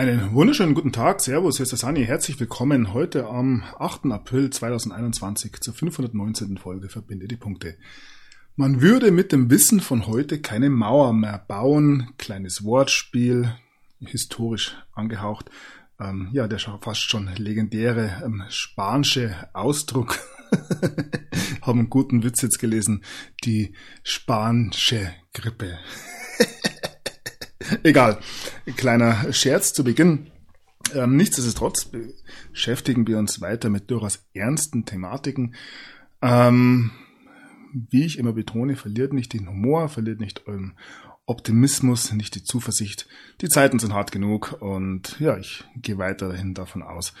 Einen wunderschönen guten Tag, Servus, hier ist der Sani, herzlich willkommen heute am 8. April 2021 zur 519. Folge Verbinde die Punkte. Man würde mit dem Wissen von heute keine Mauer mehr bauen, kleines Wortspiel, historisch angehaucht, ähm, ja, der fast schon legendäre ähm, spanische Ausdruck, haben einen guten Witz jetzt gelesen, die spanische Grippe. Egal. Kleiner Scherz zu Beginn. Ähm, nichtsdestotrotz beschäftigen wir uns weiter mit durchaus ernsten Thematiken. Ähm, wie ich immer betone, verliert nicht den Humor, verliert nicht euren Optimismus, nicht die Zuversicht. Die Zeiten sind hart genug und ja, ich gehe weiterhin davon aus,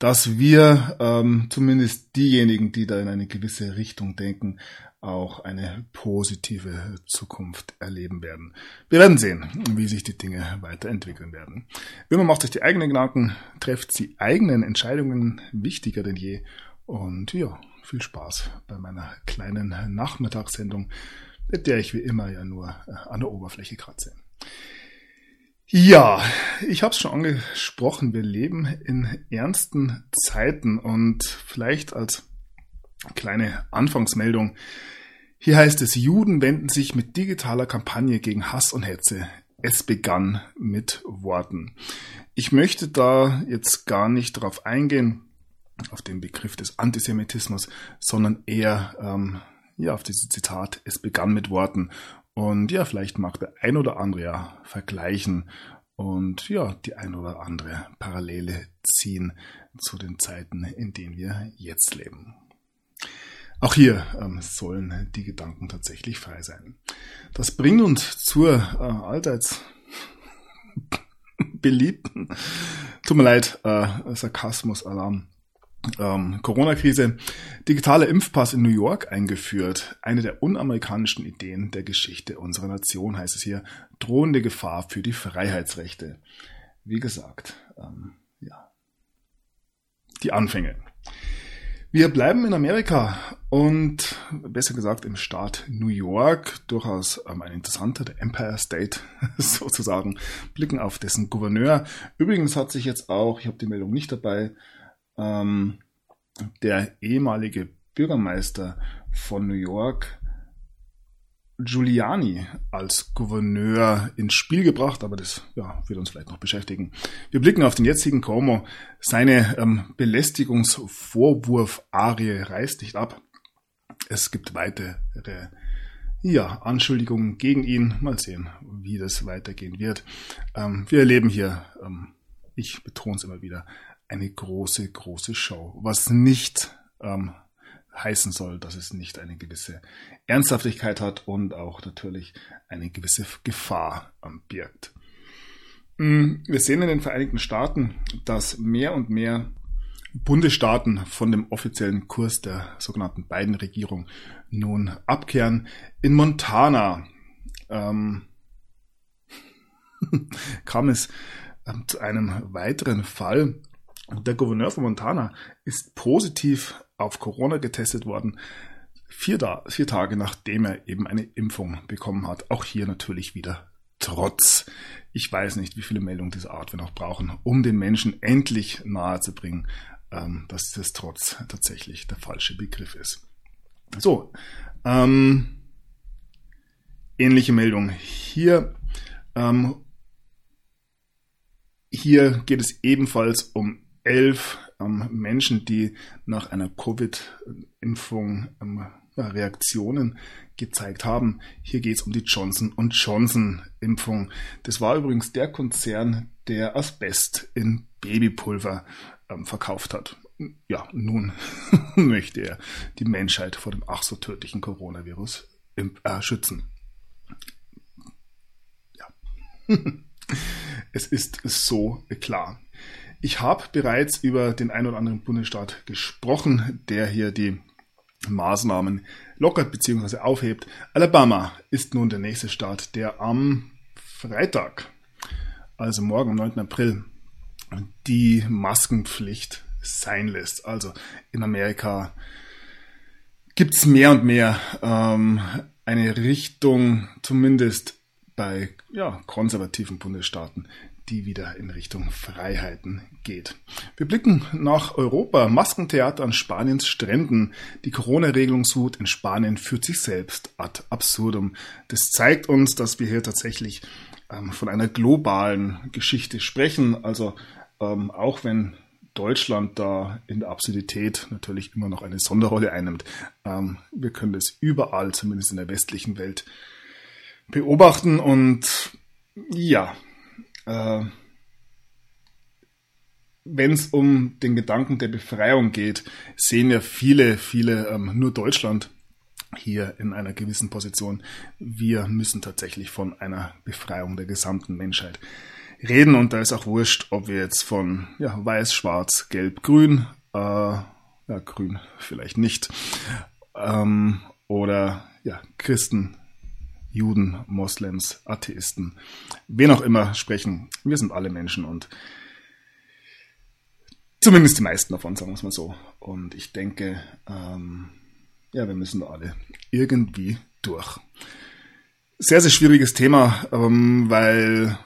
dass wir ähm, zumindest diejenigen, die da in eine gewisse Richtung denken, auch eine positive Zukunft erleben werden. Wir werden sehen, wie sich die Dinge weiterentwickeln werden. Immer macht sich die eigenen Gedanken, trefft die eigenen Entscheidungen wichtiger denn je. Und ja, viel Spaß bei meiner kleinen Nachmittagssendung, mit der ich wie immer ja nur äh, an der Oberfläche kratze. Ja, ich habe es schon angesprochen, wir leben in ernsten Zeiten und vielleicht als kleine Anfangsmeldung. Hier heißt es, Juden wenden sich mit digitaler Kampagne gegen Hass und Hetze. Es begann mit Worten. Ich möchte da jetzt gar nicht darauf eingehen, auf den Begriff des Antisemitismus, sondern eher ähm, ja, auf dieses Zitat, es begann mit Worten. Und ja, vielleicht mag der ein oder andere ja vergleichen und ja, die ein oder andere Parallele ziehen zu den Zeiten, in denen wir jetzt leben. Auch hier ähm, sollen die Gedanken tatsächlich frei sein. Das bringt uns zur äh, allseits beliebten, tut mir leid, äh, Sarkasmus-Alarm. Ähm, Corona-Krise, digitaler Impfpass in New York eingeführt. Eine der unamerikanischen Ideen der Geschichte unserer Nation heißt es hier. Drohende Gefahr für die Freiheitsrechte. Wie gesagt, ähm, ja. Die Anfänge. Wir bleiben in Amerika und besser gesagt im Staat New York, durchaus ähm, ein interessanter, der Empire State sozusagen, blicken auf dessen Gouverneur. Übrigens hat sich jetzt auch, ich habe die Meldung nicht dabei, ähm, der ehemalige Bürgermeister von New York, Giuliani als Gouverneur ins Spiel gebracht, aber das ja, wird uns vielleicht noch beschäftigen. Wir blicken auf den jetzigen Cuomo. Seine ähm, Belästigungsvorwurf-Arie reißt nicht ab. Es gibt weitere ja, Anschuldigungen gegen ihn. Mal sehen, wie das weitergehen wird. Ähm, wir erleben hier, ähm, ich betone es immer wieder, eine große, große Show. Was nicht ähm, heißen soll, dass es nicht eine gewisse Ernsthaftigkeit hat und auch natürlich eine gewisse Gefahr birgt. Mm, wir sehen in den Vereinigten Staaten, dass mehr und mehr Bundesstaaten von dem offiziellen Kurs der sogenannten beiden Regierung nun abkehren. In Montana ähm, kam es ähm, zu einem weiteren Fall. Der Gouverneur von Montana ist positiv auf Corona getestet worden, vier, da vier Tage nachdem er eben eine Impfung bekommen hat. Auch hier natürlich wieder Trotz. Ich weiß nicht, wie viele Meldungen dieser Art wir noch brauchen, um den Menschen endlich nahezubringen, ähm, dass das Trotz tatsächlich der falsche Begriff ist. So, ähm, ähnliche Meldung. Hier, ähm, hier geht es ebenfalls um elf ähm, Menschen, die nach einer Covid-Impfung ähm, Reaktionen gezeigt haben. Hier geht es um die Johnson Johnson Impfung. Das war übrigens der Konzern, der Asbest in Babypulver ähm, verkauft hat. Ja, nun möchte er die Menschheit vor dem ach so tödlichen Coronavirus äh, schützen. Ja. es ist so klar. Ich habe bereits über den ein oder anderen Bundesstaat gesprochen, der hier die Maßnahmen lockert bzw. aufhebt. Alabama ist nun der nächste Staat, der am Freitag, also morgen am 9. April, die Maskenpflicht sein lässt. Also in Amerika gibt es mehr und mehr ähm, eine Richtung, zumindest bei ja, konservativen Bundesstaaten, die wieder in Richtung Freiheiten geht. Wir blicken nach Europa. Maskentheater an Spaniens Stränden. Die Corona-Regelungswut in Spanien führt sich selbst ad absurdum. Das zeigt uns, dass wir hier tatsächlich ähm, von einer globalen Geschichte sprechen. Also ähm, auch wenn Deutschland da in der Absurdität natürlich immer noch eine Sonderrolle einnimmt. Ähm, wir können das überall, zumindest in der westlichen Welt, beobachten und ja, äh, wenn es um den Gedanken der Befreiung geht, sehen ja viele, viele ähm, nur Deutschland hier in einer gewissen Position. Wir müssen tatsächlich von einer Befreiung der gesamten Menschheit reden und da ist auch wurscht, ob wir jetzt von ja, weiß, schwarz, gelb, grün, äh, ja, grün vielleicht nicht, ähm, oder ja, Christen, Juden, Moslems, Atheisten, wen auch immer sprechen. Wir sind alle Menschen und zumindest die meisten davon, sagen wir es mal so. Und ich denke, ähm, ja, wir müssen da alle irgendwie durch. Sehr, sehr schwieriges Thema, ähm, weil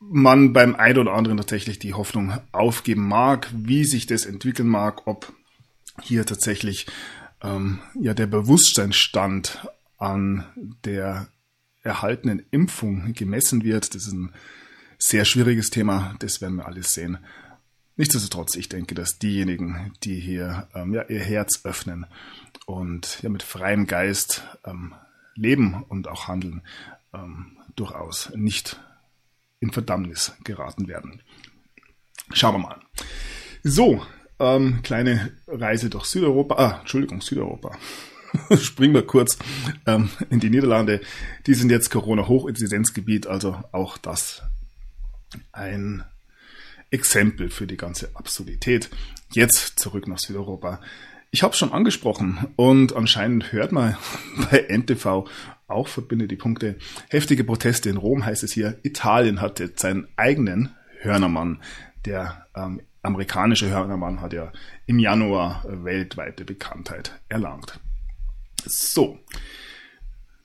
man beim einen oder anderen tatsächlich die Hoffnung aufgeben mag, wie sich das entwickeln mag, ob hier tatsächlich ähm, ja der Bewusstseinsstand an der erhaltenen Impfung gemessen wird. Das ist ein sehr schwieriges Thema, das werden wir alles sehen. Nichtsdestotrotz, ich denke, dass diejenigen, die hier ähm, ja, ihr Herz öffnen und ja mit freiem Geist ähm, leben und auch handeln, ähm, durchaus nicht in Verdammnis geraten werden. Schauen wir mal. So, ähm, kleine Reise durch Südeuropa. Ah, Entschuldigung, Südeuropa. Springen wir kurz ähm, in die Niederlande. Die sind jetzt Corona-Hochinzidenzgebiet, also auch das ein Exempel für die ganze Absurdität. Jetzt zurück nach Südeuropa. Ich habe schon angesprochen und anscheinend hört man bei NTV auch verbindet die Punkte. Heftige Proteste in Rom heißt es hier. Italien hat jetzt seinen eigenen Hörnermann. Der ähm, amerikanische Hörnermann hat ja im Januar weltweite Bekanntheit erlangt. So.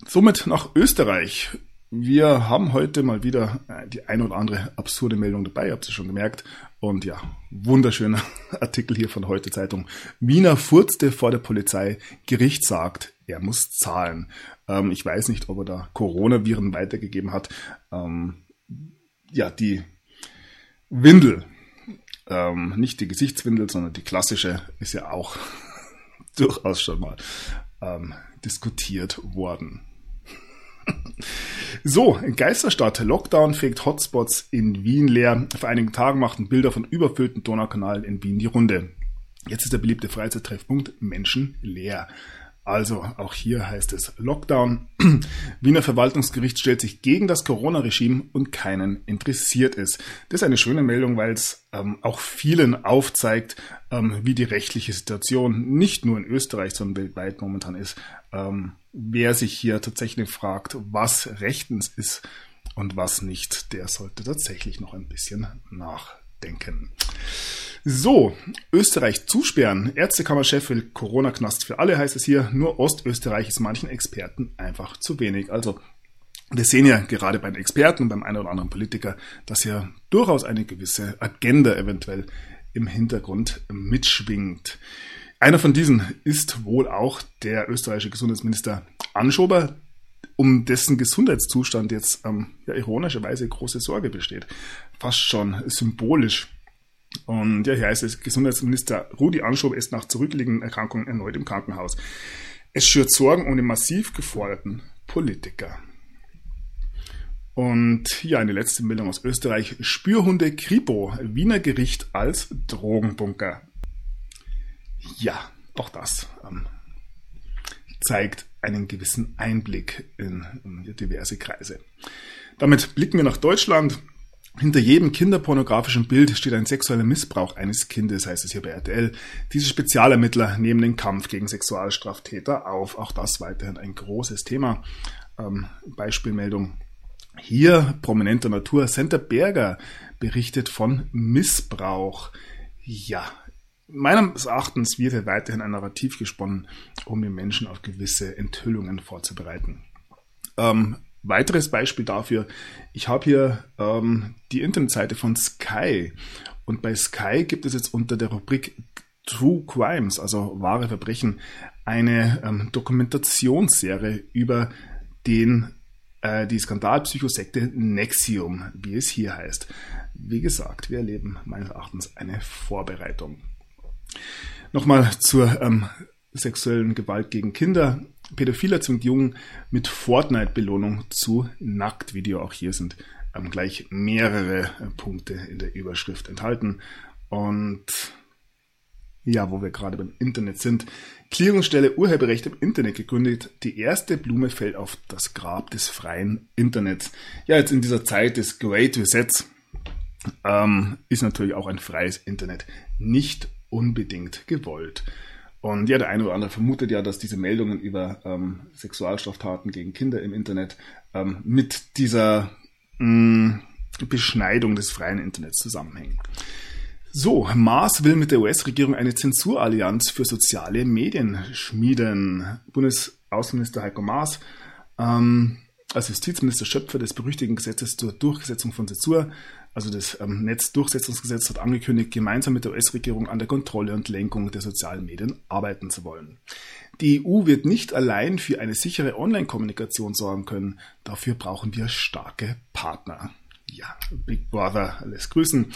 Somit nach Österreich. Wir haben heute mal wieder äh, die ein oder andere absurde Meldung dabei, habt ihr schon gemerkt. Und ja, wunderschöner Artikel hier von heute Zeitung. Wiener furzte vor der Polizei. Gericht sagt, er muss zahlen. Ähm, ich weiß nicht, ob er da Coronaviren weitergegeben hat. Ähm, ja, die Windel, ähm, nicht die Gesichtswindel, sondern die klassische, ist ja auch durchaus schon mal ähm, diskutiert worden. So, Geisterstadt. Lockdown fegt Hotspots in Wien leer. Vor einigen Tagen machten Bilder von überfüllten Donaukanalen in Wien die Runde. Jetzt ist der beliebte Freizeittreffpunkt Menschen leer. Also auch hier heißt es Lockdown. Wiener Verwaltungsgericht stellt sich gegen das Corona-Regime und keinen interessiert es. Das ist eine schöne Meldung, weil es ähm, auch vielen aufzeigt, ähm, wie die rechtliche Situation nicht nur in Österreich, sondern weltweit momentan ist. Ähm, wer sich hier tatsächlich fragt, was rechtens ist und was nicht, der sollte tatsächlich noch ein bisschen nachdenken. So, Österreich zusperren. Ärztekammerchef will Corona-Knast für alle, heißt es hier. Nur Ostösterreich ist manchen Experten einfach zu wenig. Also, wir sehen ja gerade bei den Experten und beim einen oder anderen Politiker, dass ja durchaus eine gewisse Agenda eventuell im Hintergrund mitschwingt. Einer von diesen ist wohl auch der österreichische Gesundheitsminister Anschober, um dessen Gesundheitszustand jetzt ähm, ja, ironischerweise große Sorge besteht. Fast schon symbolisch und ja, hier heißt es, Gesundheitsminister Rudi Anschob ist nach zurückliegenden Erkrankungen erneut im Krankenhaus. Es schürt Sorgen um den massiv geforderten Politiker. Und ja, eine letzte Meldung aus Österreich. Spürhunde Kripo, Wiener Gericht als Drogenbunker. Ja, auch das ähm, zeigt einen gewissen Einblick in, in diverse Kreise. Damit blicken wir nach Deutschland. Hinter jedem kinderpornografischen Bild steht ein sexueller Missbrauch eines Kindes, heißt es hier bei RTL. Diese Spezialermittler nehmen den Kampf gegen Sexualstraftäter auf. Auch das weiterhin ein großes Thema. Ähm, Beispielmeldung. Hier prominenter Natur. Senta Berger berichtet von Missbrauch. Ja, meines Erachtens wird hier weiterhin ein Narrativ gesponnen, um den Menschen auf gewisse Enthüllungen vorzubereiten. Ähm, weiteres Beispiel dafür, ich habe hier ähm, die Internetseite von Sky und bei Sky gibt es jetzt unter der Rubrik True Crimes, also wahre Verbrechen, eine ähm, Dokumentationsserie über den äh, die Skandalpsychosekte Nexium, wie es hier heißt. Wie gesagt, wir erleben meines Erachtens eine Vorbereitung. Nochmal zur ähm, sexuellen Gewalt gegen Kinder. Pädophiler zwingt Jungen mit Fortnite-Belohnung zu Nacktvideo. Auch hier sind ähm, gleich mehrere äh, Punkte in der Überschrift enthalten. Und ja, wo wir gerade beim Internet sind. Klärungsstelle Urheberrecht im Internet gegründet. Die erste Blume fällt auf das Grab des freien Internets. Ja, jetzt in dieser Zeit des Great Resets ähm, ist natürlich auch ein freies Internet nicht unbedingt gewollt. Und ja, der eine oder andere vermutet ja, dass diese Meldungen über ähm, Sexualstraftaten gegen Kinder im Internet ähm, mit dieser mh, mm, Beschneidung des freien Internets zusammenhängen. So, Maas will mit der US-Regierung eine Zensurallianz für soziale Medien schmieden. Bundesaußenminister Heiko Maas ähm, als Justizminister Schöpfer des berüchtigten Gesetzes zur Durchsetzung von Zensur also das ähm, Netzdurchsetzungsgesetz hat angekündigt, gemeinsam mit der US-Regierung an der Kontrolle und Lenkung der sozialen Medien arbeiten zu wollen. Die EU wird nicht allein für eine sichere Online-Kommunikation sorgen können. Dafür brauchen wir starke Partner. Ja, Big Brother lässt grüßen.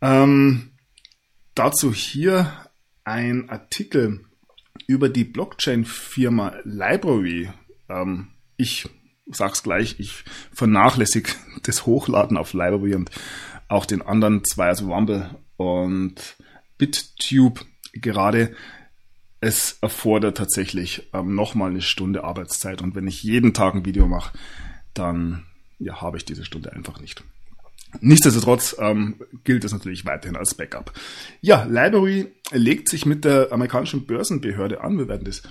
Ähm, dazu hier ein Artikel über die Blockchain-Firma Library. Ähm, ich sag's gleich, ich vernachlässige das Hochladen auf Library und auch den anderen zwei, also Rumble und BitTube gerade. Es erfordert tatsächlich ähm, nochmal eine Stunde Arbeitszeit und wenn ich jeden Tag ein Video mache, dann ja, habe ich diese Stunde einfach nicht. Nichtsdestotrotz ähm, gilt es natürlich weiterhin als Backup. Ja, Library legt sich mit der amerikanischen Börsenbehörde an. Wir werden das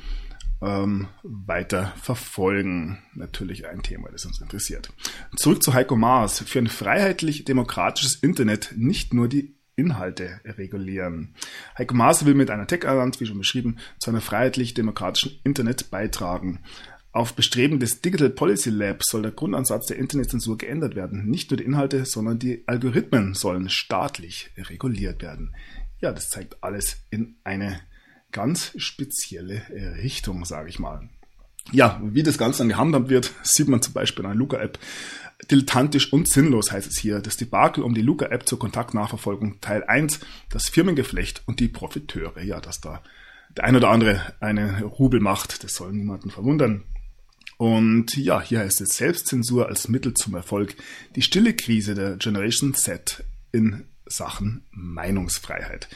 ähm, weiter verfolgen. Natürlich ein Thema, das uns interessiert. Zurück zu Heiko Maas. Für ein freiheitlich-demokratisches Internet nicht nur die Inhalte regulieren. Heiko Maas will mit einer Tech-Allianz, wie schon beschrieben, zu einer freiheitlich-demokratischen Internet beitragen. Auf Bestreben des Digital Policy Lab soll der Grundansatz der Internetzensur geändert werden. Nicht nur die Inhalte, sondern die Algorithmen sollen staatlich reguliert werden. Ja, das zeigt alles in eine ganz spezielle äh, Richtung, sage ich mal. Ja, wie das Ganze dann gehandhabt wird, sieht man zum Beispiel in einer Luca-App. Dilettantisch und sinnlos heißt es hier. Das Debakel um die Luca-App zur Kontaktnachverfolgung Teil 1, das Firmengeflecht und die Profiteure. Ja, dass da der ein oder andere eine Rubel macht, das soll niemanden verwundern. Und ja, hier heißt es Selbstzensur als Mittel zum Erfolg. Die stille Krise der Generation Z in Sachen Meinungsfreiheit.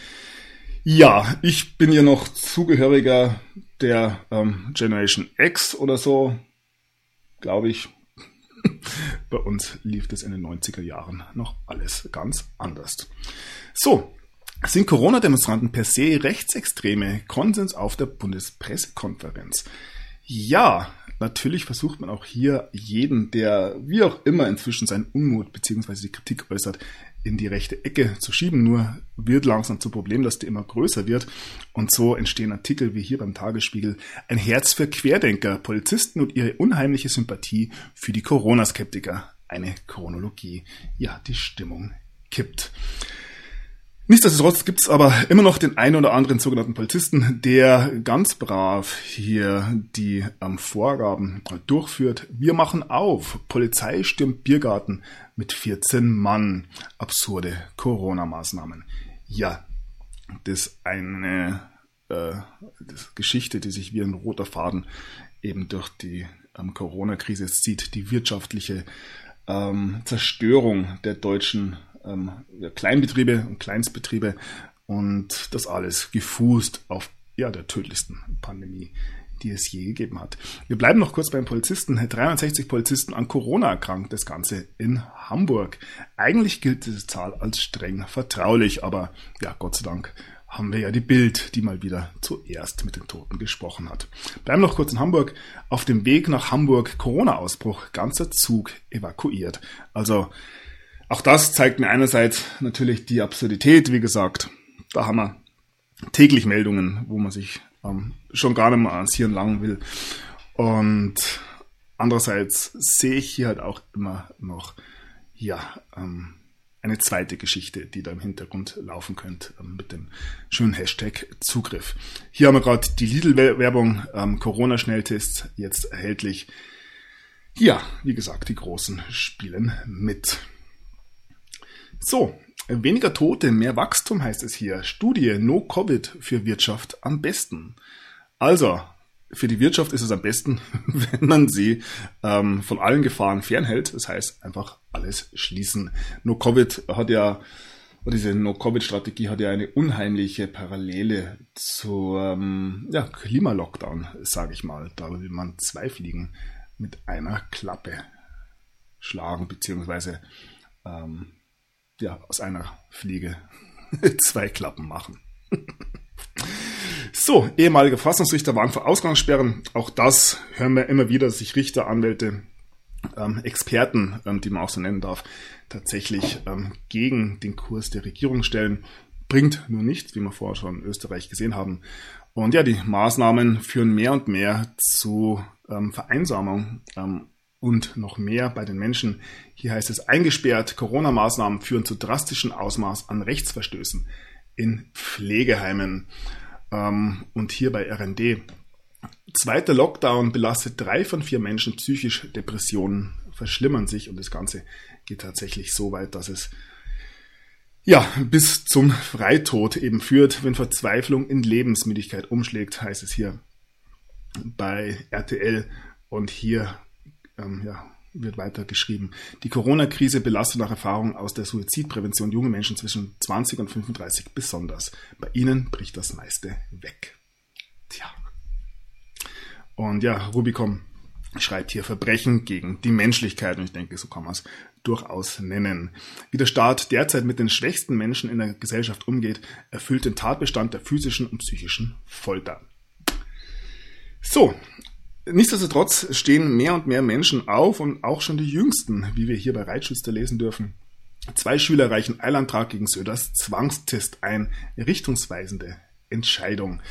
Ja, ich bin ja noch Zugehöriger der ähm, Generation X oder so, glaube ich. Bei uns lief das in den 90er Jahren noch alles ganz anders. So, sind Corona-Demonstranten per se Rechtsextreme? Konsens auf der Bundespressekonferenz. Ja, natürlich versucht man auch hier jeden, der wie auch immer inzwischen seinen Unmut bzw. die Kritik äußert, in die rechte Ecke zu schieben. Nur wird langsam zum Problem, dass die immer größer wird. Und so entstehen Artikel wie hier beim Tagesspiegel. Ein Herz für Querdenker, Polizisten und ihre unheimliche Sympathie für die Corona-Skeptiker. Eine Chronologie. Ja, die Stimmung kippt. Nichtsdestotrotz gibt es aber immer noch den einen oder anderen sogenannten Polizisten, der ganz brav hier die ähm, Vorgaben durchführt. Wir machen auf. Polizei stürmt Biergarten mit 14 Mann. Absurde Corona-Maßnahmen. Ja, das ist eine äh, Geschichte, die sich wie ein roter Faden eben durch die ähm, Corona-Krise zieht. Die wirtschaftliche ähm, Zerstörung der deutschen ähm, Kleinbetriebe und Kleinstbetriebe und das alles gefußt auf ja, der tödlichsten Pandemie, die es je gegeben hat. Wir bleiben noch kurz beim Polizisten. 360 Polizisten an Corona erkrankt, das Ganze in Hamburg. Eigentlich gilt diese Zahl als streng vertraulich, aber ja, Gott sei Dank haben wir ja die Bild, die mal wieder zuerst mit den Toten gesprochen hat. Bleiben noch kurz in Hamburg. Auf dem Weg nach Hamburg Corona-Ausbruch, ganzer Zug evakuiert. Also auch das zeigt mir einerseits natürlich die Absurdität, wie gesagt. Da haben wir täglich Meldungen, wo man sich ähm, schon gar nicht mehr ans Hirn langen will. Und andererseits sehe ich hier halt auch immer noch, ja, ähm, eine zweite Geschichte, die da im Hintergrund laufen könnte ähm, mit dem schönen Hashtag Zugriff. Hier haben wir gerade die Lidl-Werbung, ähm, Corona-Schnelltests jetzt erhältlich. Ja, wie gesagt, die Großen spielen mit. So, weniger Tote, mehr Wachstum heißt es hier. Studie No Covid für Wirtschaft am besten. Also, für die Wirtschaft ist es am besten, wenn man sie ähm, von allen Gefahren fernhält. Das heißt, einfach alles schließen. No-Covid hat ja, diese No-Covid-Strategie hat ja eine unheimliche Parallele zur ähm, ja, Klimalockdown, sage ich mal. Da will man zwei Fliegen mit einer Klappe schlagen, beziehungsweise ähm, ja, aus einer Fliege zwei Klappen machen. So, ehemalige Verfassungsrichter waren für Ausgangssperren. Auch das hören wir immer wieder, dass sich Richter, Anwälte, ähm, Experten, ähm, die man auch so nennen darf, tatsächlich ähm, gegen den Kurs der Regierung stellen. Bringt nur nichts, wie wir vorher schon in Österreich gesehen haben. Und ja, die Maßnahmen führen mehr und mehr zu ähm, Vereinsamung ähm, und noch mehr bei den Menschen. Hier heißt es eingesperrt, Corona-Maßnahmen führen zu drastischen Ausmaß an Rechtsverstößen in Pflegeheimen. Ähm, und hier bei RND. Zweiter Lockdown belastet drei von vier Menschen psychisch. Depressionen verschlimmern sich und das Ganze geht tatsächlich so weit, dass es ja, bis zum Freitod eben führt, wenn Verzweiflung in Lebensmüdigkeit umschlägt, heißt es hier bei RTL. Und hier ähm, ja, wird weiter geschrieben. Die Corona-Krise belastet nach Erfahrung aus der Suizidprävention junge Menschen zwischen 20 und 35 besonders. Bei ihnen bricht das meiste weg. Tja. Und ja, Rubicon schreibt hier Verbrechen gegen die Menschlichkeit und ich denke, so kann man es durchaus nennen. Wie der Staat derzeit mit den schwächsten Menschen in der Gesellschaft umgeht, erfüllt den Tatbestand der physischen und psychischen Folter. So, Nichtsdestotrotz stehen mehr und mehr Menschen auf und auch schon die Jüngsten, wie wir hier bei Reitschüster lesen dürfen. Zwei Schüler reichen Eilantrag gegen Söders Zwangstest ein. Richtungsweisende Entscheidung.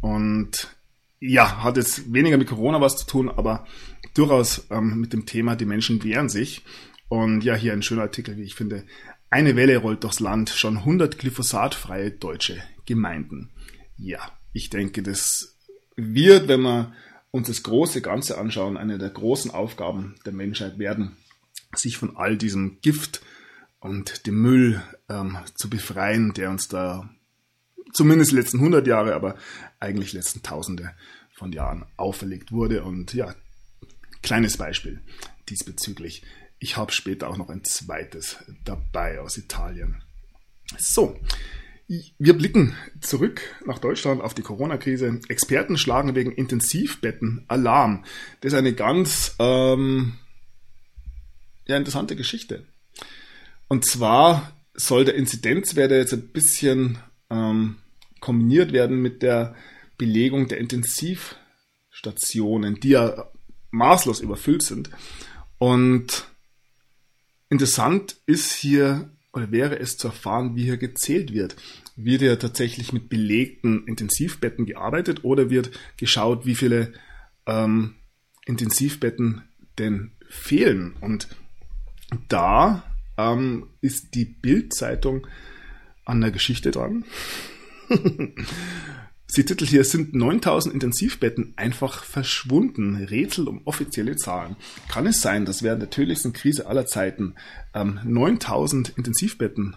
Und ja, hat jetzt weniger mit Corona was zu tun, aber durchaus ähm, mit dem Thema, die Menschen wehren sich. Und ja, hier ein schöner Artikel, wie ich finde. Eine Welle rollt durchs Land, schon 100 glyphosatfreie deutsche Gemeinden. Ja, ich denke, das wird, wenn man uns das große Ganze anschauen, eine der großen Aufgaben der Menschheit werden, sich von all diesem Gift und dem Müll ähm, zu befreien, der uns da zumindest die letzten 100 Jahre, aber eigentlich letzten Tausende von Jahren auferlegt wurde. Und ja, kleines Beispiel diesbezüglich. Ich habe später auch noch ein zweites dabei aus Italien. So, wir blicken zurück nach Deutschland auf die Corona-Krise. Experten schlagen wegen Intensivbetten Alarm. Das ist eine ganz ähm, ja, interessante Geschichte. Und zwar soll der Inzidenzwert jetzt ein bisschen ähm, kombiniert werden mit der Belegung der Intensivstationen, die ja maßlos überfüllt sind. Und interessant ist hier oder wäre es zu erfahren, wie hier gezählt wird. Wird ja tatsächlich mit belegten Intensivbetten gearbeitet oder wird geschaut, wie viele ähm, Intensivbetten denn fehlen? Und da ähm, ist die Bildzeitung an der Geschichte dran. Sie titelt hier, sind 9000 Intensivbetten einfach verschwunden. Rätsel um offizielle Zahlen. Kann es sein, dass während der tödlichsten Krise aller Zeiten ähm, 9000 Intensivbetten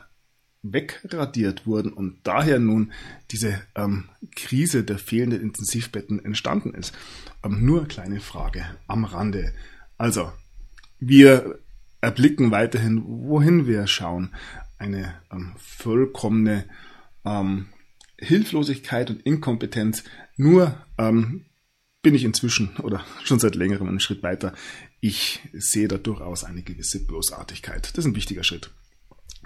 wegradiert wurden und daher nun diese ähm, Krise der fehlenden Intensivbetten entstanden ist? Ähm, nur kleine Frage am Rande. Also, wir erblicken weiterhin, wohin wir schauen. Eine ähm, vollkommene ähm, Hilflosigkeit und Inkompetenz. Nur ähm, bin ich inzwischen oder schon seit längerem einen Schritt weiter. Ich sehe da durchaus eine gewisse Bösartigkeit. Das ist ein wichtiger Schritt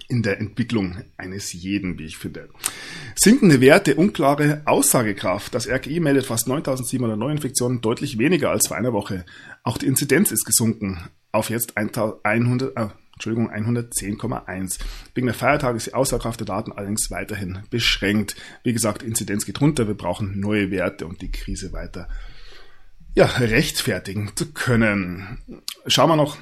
in der Entwicklung eines jeden, wie ich finde. Sinkende Werte, unklare Aussagekraft. Das RKI meldet fast 9700 Neuinfektionen, deutlich weniger als vor einer Woche. Auch die Inzidenz ist gesunken auf jetzt 100, äh, Entschuldigung, 110,1. Wegen der Feiertage ist die Aussagekraft der Daten allerdings weiterhin beschränkt. Wie gesagt, Inzidenz geht runter, wir brauchen neue Werte, um die Krise weiter ja, rechtfertigen zu können. Schauen wir noch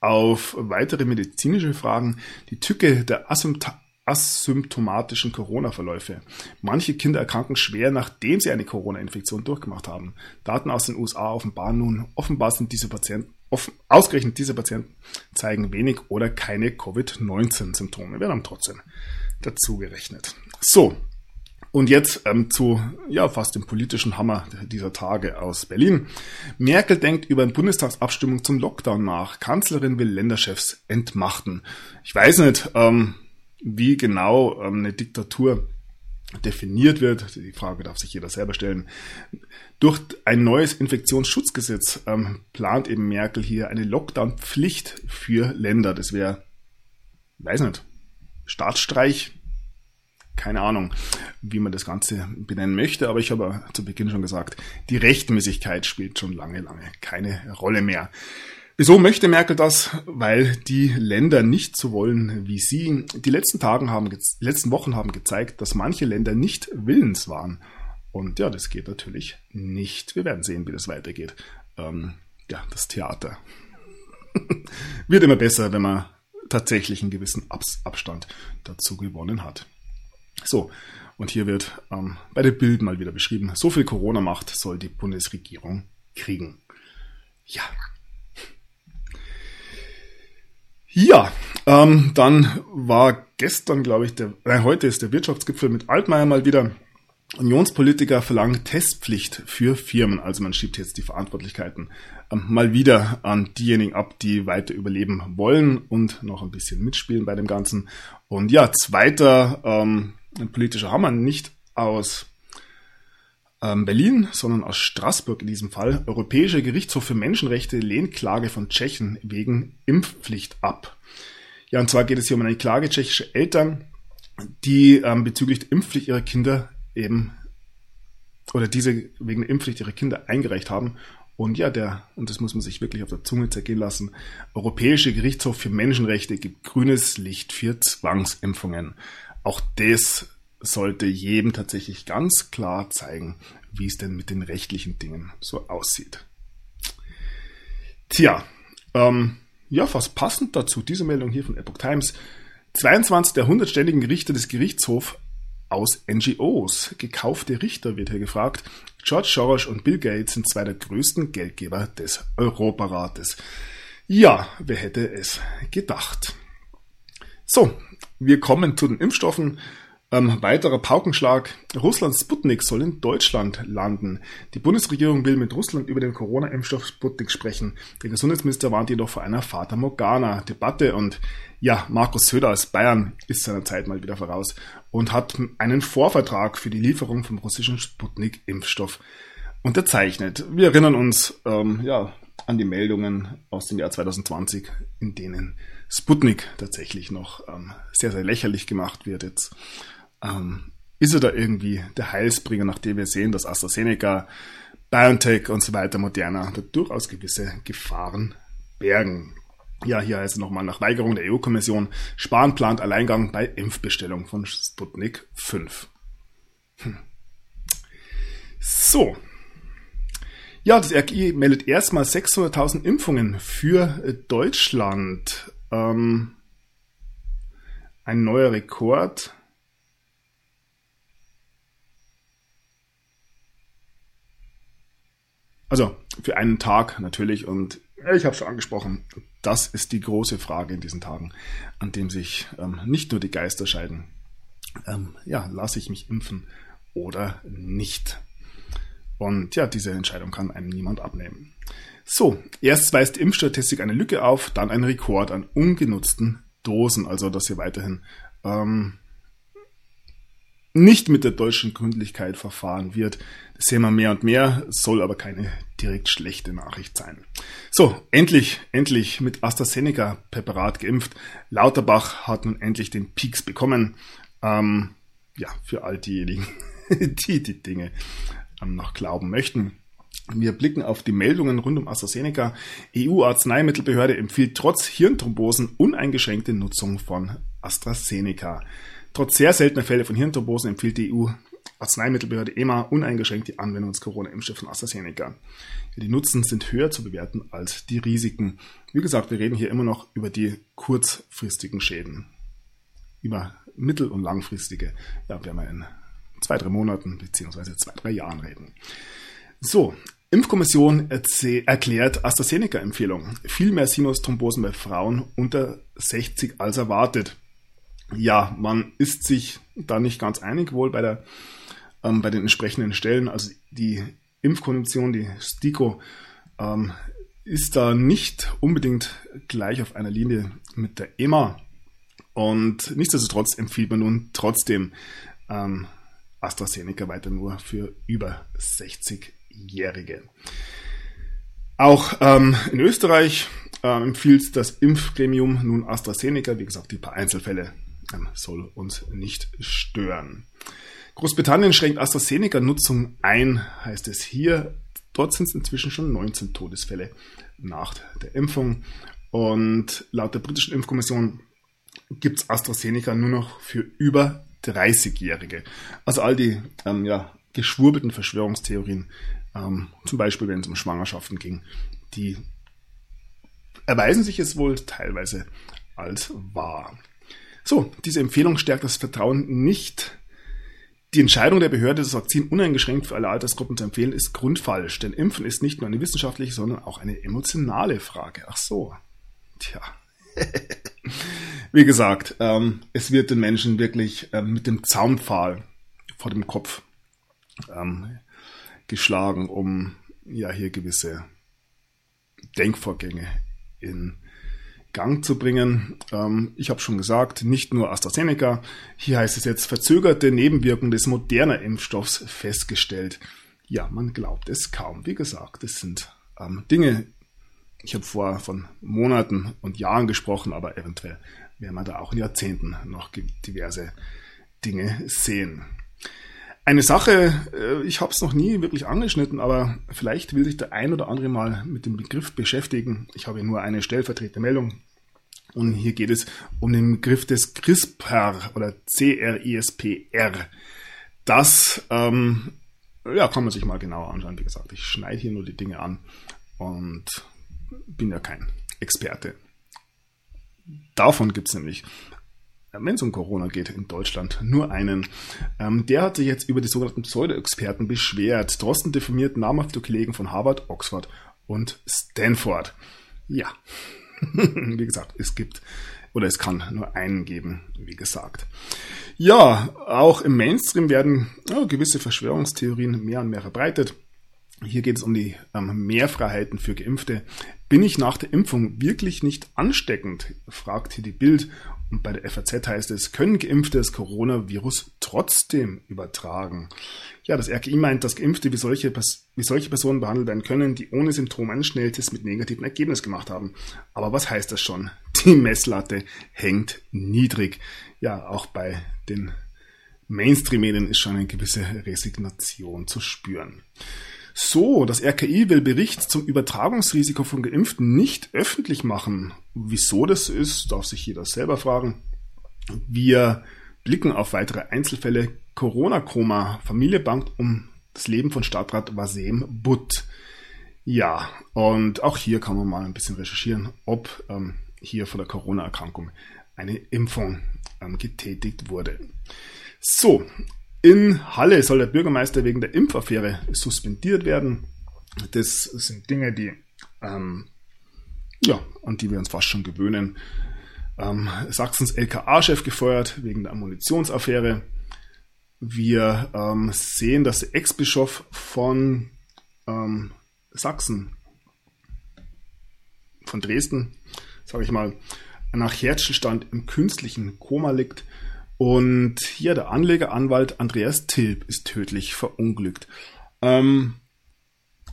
auf weitere medizinische Fragen. Die Tücke der Asymptomatik asymptomatischen Corona-Verläufe. Manche Kinder erkranken schwer, nachdem sie eine Corona-Infektion durchgemacht haben. Daten aus den USA offenbaren nun, offenbar sind diese Patienten, offen, ausgerechnet diese Patienten zeigen wenig oder keine Covid-19-Symptome, werden aber trotzdem dazu gerechnet. So. Und jetzt ähm, zu ja fast dem politischen Hammer dieser Tage aus Berlin. Merkel denkt über eine Bundestagsabstimmung zum Lockdown nach. Kanzlerin will Länderchefs entmachten. Ich weiß nicht, ähm, wie genau ähm, eine Diktatur definiert wird, die Frage darf sich jeder selber stellen. Durch ein neues Infektionsschutzgesetz ähm, plant eben Merkel hier eine Lockdown-Pflicht für Länder. Das wäre, weiß nicht, Staatsstreich, keine Ahnung, wie man das Ganze benennen möchte, aber ich habe zu Beginn schon gesagt, die Rechtmäßigkeit spielt schon lange, lange keine Rolle mehr. Wieso möchte Merkel das? Weil die Länder nicht so wollen wie sie. Die letzten Tagen haben, die letzten Wochen haben gezeigt, dass manche Länder nicht willens waren. Und ja, das geht natürlich nicht. Wir werden sehen, wie das weitergeht. Ähm, ja, das Theater wird immer besser, wenn man tatsächlich einen gewissen Abstand dazu gewonnen hat. So, und hier wird ähm, bei der Bild mal wieder beschrieben, so viel Corona-Macht soll die Bundesregierung kriegen. Ja, ja, ähm, dann war gestern, glaube ich, der, äh, heute ist der Wirtschaftsgipfel mit Altmaier mal wieder. Unionspolitiker verlangen Testpflicht für Firmen. Also man schiebt jetzt die Verantwortlichkeiten ähm, mal wieder an diejenigen ab, die weiter überleben wollen und noch ein bisschen mitspielen bei dem Ganzen. Und ja, zweiter ähm, politischer Hammer, nicht aus ähm, Berlin, sondern aus Straßburg in diesem Fall. Europäischer Gerichtshof für Menschenrechte lehnt Klage von Tschechen wegen Impfpflicht ab. Ja, und zwar geht es hier um eine Klage tschechischer Eltern, die ähm, bezüglich der Impfpflicht ihrer Kinder eben oder diese wegen der Impfpflicht ihrer Kinder eingereicht haben. Und ja, der, und das muss man sich wirklich auf der Zunge zergehen lassen, Europäische Gerichtshof für Menschenrechte gibt grünes Licht für Zwangsimpfungen. Auch das sollte jedem tatsächlich ganz klar zeigen, wie es denn mit den rechtlichen Dingen so aussieht. Tja, ähm, ja, fast passend dazu, diese Meldung hier von Epoch Times. 22 der 100 ständigen Richter des Gerichtshofs aus NGOs. Gekaufte Richter wird hier gefragt. George Soros und Bill Gates sind zwei der größten Geldgeber des Europarates. Ja, wer hätte es gedacht? So, wir kommen zu den Impfstoffen. Ähm, weiterer Paukenschlag. Russlands Sputnik soll in Deutschland landen. Die Bundesregierung will mit Russland über den Corona-Impfstoff Sputnik sprechen. Der Gesundheitsminister warnt jedoch vor einer Fata Morgana-Debatte und ja, Markus Söder aus Bayern ist seiner Zeit mal wieder voraus und hat einen Vorvertrag für die Lieferung vom russischen Sputnik-Impfstoff unterzeichnet. Wir erinnern uns ähm, ja, an die Meldungen aus dem Jahr 2020, in denen Sputnik tatsächlich noch ähm, sehr, sehr lächerlich gemacht wird jetzt ähm, ist er da irgendwie der Heilsbringer, nachdem wir sehen, dass AstraZeneca, BioNTech und so weiter, Moderna, da durchaus gewisse Gefahren bergen. Ja, hier heißt es nochmal nach Weigerung der EU-Kommission, Spahn plant Alleingang bei Impfbestellung von Sputnik 5. Hm. So. Ja, das RKI meldet erstmal 600.000 Impfungen für Deutschland. Ähm, ein neuer Rekord. Also für einen Tag natürlich und ich habe schon angesprochen, das ist die große Frage in diesen Tagen, an dem sich ähm, nicht nur die Geister scheiden. Ähm, ja, lasse ich mich impfen oder nicht? Und ja, diese Entscheidung kann einem niemand abnehmen. So, erst weist die Impfstatistik eine Lücke auf, dann ein Rekord an ungenutzten Dosen, also dass hier weiterhin ähm, nicht mit der deutschen Gründlichkeit verfahren wird. Das sehen wir mehr und mehr, soll aber keine direkt schlechte Nachricht sein. So, endlich, endlich mit AstraZeneca-Präparat geimpft. Lauterbach hat nun endlich den Peaks bekommen. Ähm, ja, für all diejenigen, die die Dinge ähm, noch glauben möchten. Wir blicken auf die Meldungen rund um AstraZeneca. EU-Arzneimittelbehörde empfiehlt trotz Hirnthrombosen uneingeschränkte Nutzung von AstraZeneca. Trotz sehr seltener Fälle von Hirnthrombosen empfiehlt die EU Arzneimittelbehörde EMA uneingeschränkt die Anwendung des Corona-Impfstoffs von AstraZeneca. Die Nutzen sind höher zu bewerten als die Risiken. Wie gesagt, wir reden hier immer noch über die kurzfristigen Schäden. Über mittel- und langfristige, ja, werden wir in zwei, drei Monaten beziehungsweise zwei, drei Jahren reden. So, Impfkommission erklärt AstraZeneca-Empfehlung. Viel mehr Sinusthrombosen bei Frauen unter 60 als erwartet. Ja, man ist sich da nicht ganz einig, wohl bei, der, ähm, bei den entsprechenden Stellen. Also die Impfkommission, die STIKO, ähm, ist da nicht unbedingt gleich auf einer Linie mit der EMA. Und nichtsdestotrotz empfiehlt man nun trotzdem ähm, AstraZeneca weiter nur für über 60-Jährige. Auch ähm, in Österreich äh, empfiehlt das Impfgremium nun AstraZeneca. Wie gesagt, die paar Einzelfälle ähm, soll uns nicht stören. Großbritannien schränkt AstraZeneca-Nutzung ein, heißt es hier. Dort sind es inzwischen schon 19 Todesfälle nach der Impfung. Und laut der britischen Impfkommission gibt es AstraZeneca nur noch für über 30-Jährige. Also all die ähm, ja, geschwurbelten Verschwörungstheorien, ähm, zum Beispiel wenn es um Schwangerschaften ging, die erweisen sich es wohl teilweise als wahr. So, diese Empfehlung stärkt das Vertrauen nicht. Die Entscheidung der Behörde, das Vakzin uneingeschränkt für alle Altersgruppen zu empfehlen, ist grundfalsch, denn Impfen ist nicht nur eine wissenschaftliche, sondern auch eine emotionale Frage. Ach so. Tja. Wie gesagt, ähm, es wird den Menschen wirklich ähm, mit dem Zaunpfahl vor dem Kopf ähm, geschlagen, um ja hier gewisse Denkvorgänge in Gang zu bringen. Ähm, ich habe schon gesagt, nicht nur AstraZeneca. Hier heißt es jetzt verzögerte Nebenwirkungen des modernen Impfstoffs festgestellt. Ja, man glaubt es kaum. Wie gesagt, es sind ähm, Dinge, ich habe vor von Monaten und Jahren gesprochen, aber eventuell werden wir da auch in Jahrzehnten noch diverse Dinge sehen. Eine Sache, äh, ich habe es noch nie wirklich angeschnitten, aber vielleicht will sich der ein oder andere mal mit dem Begriff beschäftigen. Ich habe nur eine stellvertretende Meldung. Und hier geht es um den Begriff des CRISPR oder C-R-I-S-P-R. Das ähm, ja, kann man sich mal genauer anschauen. Wie gesagt, ich schneide hier nur die Dinge an und bin ja kein Experte. Davon gibt es nämlich wenn es um Corona geht in Deutschland, nur einen. Ähm, der hat sich jetzt über die sogenannten Pseudo-Experten beschwert. Drosten diffamiert namhafte Kollegen von Harvard, Oxford und Stanford. Ja, wie gesagt, es gibt oder es kann nur einen geben, wie gesagt. Ja, auch im Mainstream werden ja, gewisse Verschwörungstheorien mehr und mehr verbreitet. Hier geht es um die ähm, Mehrfreiheiten für Geimpfte. Bin ich nach der Impfung wirklich nicht ansteckend? fragt hier die Bild. Und bei der FAZ heißt es, können Geimpfte das Coronavirus trotzdem übertragen? Ja, das RKI meint, dass Geimpfte wie solche, wie solche Personen behandelt werden können, die ohne Symptome einen Schnelltest mit negativem Ergebnis gemacht haben. Aber was heißt das schon? Die Messlatte hängt niedrig. Ja, auch bei den Mainstream-Medien ist schon eine gewisse Resignation zu spüren. So, das RKI will Bericht zum Übertragungsrisiko von Geimpften nicht öffentlich machen. Wieso das ist, darf sich jeder selber fragen. Wir blicken auf weitere Einzelfälle. Corona-Koma. Familie bangt um das Leben von Stadtrat Wasem Butt. Ja, und auch hier kann man mal ein bisschen recherchieren, ob ähm, hier vor der Corona-Erkrankung eine Impfung ähm, getätigt wurde. So, in Halle soll der Bürgermeister wegen der Impfaffäre suspendiert werden. Das sind Dinge, die, ähm, ja, an die wir uns fast schon gewöhnen. Ähm, Sachsens LKA-Chef gefeuert wegen der Ammunitionsaffäre. Wir ähm, sehen, dass der Ex-Bischof von ähm, Sachsen, von Dresden, sage ich mal, nach Herzstillstand im künstlichen Koma liegt. Und hier der Anlegeranwalt Andreas Tilp ist tödlich verunglückt. Ähm,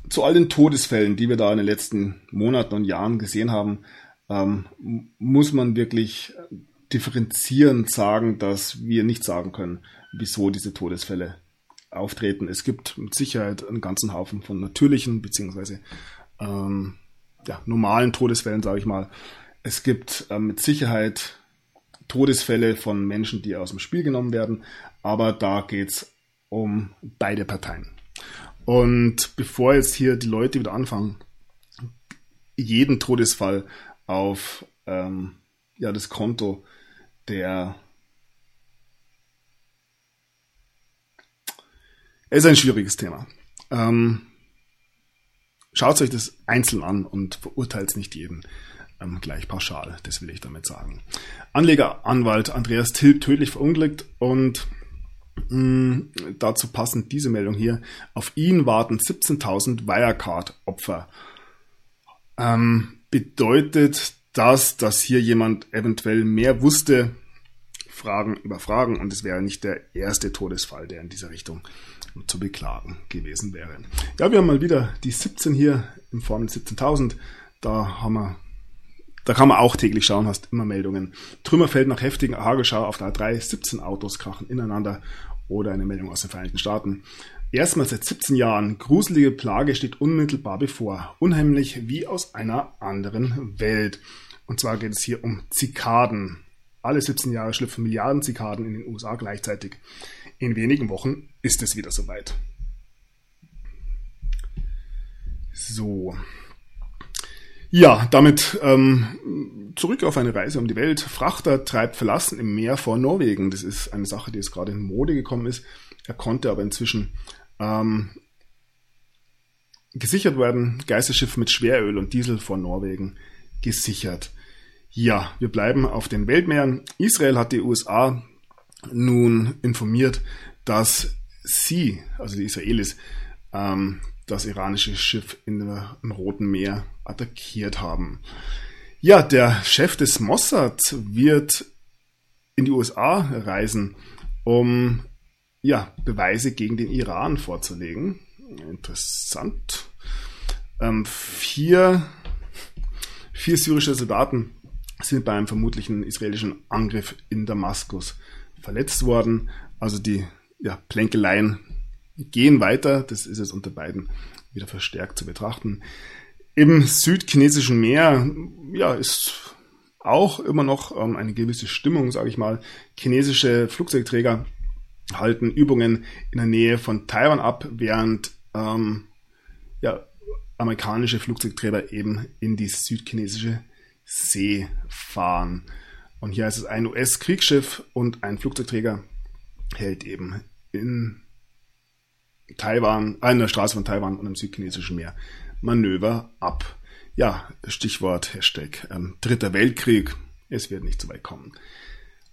zu all den Todesfällen, die wir da in den letzten Monaten und Jahren gesehen haben, ähm, muss man wirklich differenzierend sagen, dass wir nicht sagen können, wieso diese Todesfälle auftreten. Es gibt mit Sicherheit einen ganzen Haufen von natürlichen beziehungsweise ähm, ja, normalen Todesfällen, sage ich mal. Es gibt ähm, mit Sicherheit Todesfälle von Menschen, die aus dem Spiel genommen werden. Aber da geht's um beide Parteien. Und bevor jetzt hier die Leute wieder anfangen, jeden Todesfall auf ähm, ja, das Konto der Es ist ein schwieriges Thema. Ähm, schaut euch das einzeln an und verurteilt nicht jeden ähm, gleich pauschal. Das will ich damit sagen. Anlegeranwalt Andreas Till tödlich verunglückt und mh, mm, dazu passend diese Meldung hier. Auf ihn warten 17.000 Wirecard-Opfer. Ähm, bedeutet das, dass hier jemand eventuell mehr wusste, Fragen über Fragen und es wäre nicht der erste Todesfall, der in dieser Richtung zu beklagen gewesen wäre. Ja, wir haben mal wieder die 17 hier im Formel 17.000. Da haben wir da kann man auch täglich schauen, hast immer Meldungen. Trümmerfeld nach heftigen Hagelschau auf der A3, 17 Autos krachen ineinander oder eine Meldung aus den Vereinigten Staaten. Erstmals seit 17 Jahren, gruselige Plage steht unmittelbar bevor. Unheimlich wie aus einer anderen Welt. Und zwar geht es hier um Zikaden. Alle 17 Jahre schlüpfen Milliarden Zikaden in den USA gleichzeitig. In wenigen Wochen ist es wieder soweit. So. Ja, damit ähm, zurück auf eine Reise um die Welt. Frachter treibt verlassen im Meer vor Norwegen. Das ist eine Sache, die jetzt gerade in Mode gekommen ist. Er konnte aber inzwischen ähm, gesichert werden. Geisterschiff mit Schweröl und Diesel vor Norwegen gesichert. Ja, wir bleiben auf den Weltmeeren. Israel hat die USA nun informiert, dass sie, also die Israelis, ähm, das iranische Schiff in im Roten Meer attackiert haben. Ja, der Chef des Mossad wird in die USA reisen, um ja, Beweise gegen den Iran vorzulegen. Interessant. Ähm, vier, vier syrische Soldaten sind bei einem vermutlichen israelischen Angriff in Damaskus verletzt worden. Also die ja, Plänkeleien gehen weiter. Das ist jetzt unter beiden wieder verstärkt zu betrachten. Im südchinesischen Meer ja, ist auch immer noch ähm, eine gewisse Stimmung, sage ich mal. Chinesische Flugzeugträger halten Übungen in der Nähe von Taiwan ab, während ähm, ja, amerikanische Flugzeugträger eben in die südchinesische See fahren. Und hier ist es ein US-Kriegsschiff und ein Flugzeugträger hält eben in Taiwan, an der Straße von Taiwan und im südchinesischen Meer Manöver ab. Ja, Stichwort Hashtag ähm, Dritter Weltkrieg. Es wird nicht so weit kommen.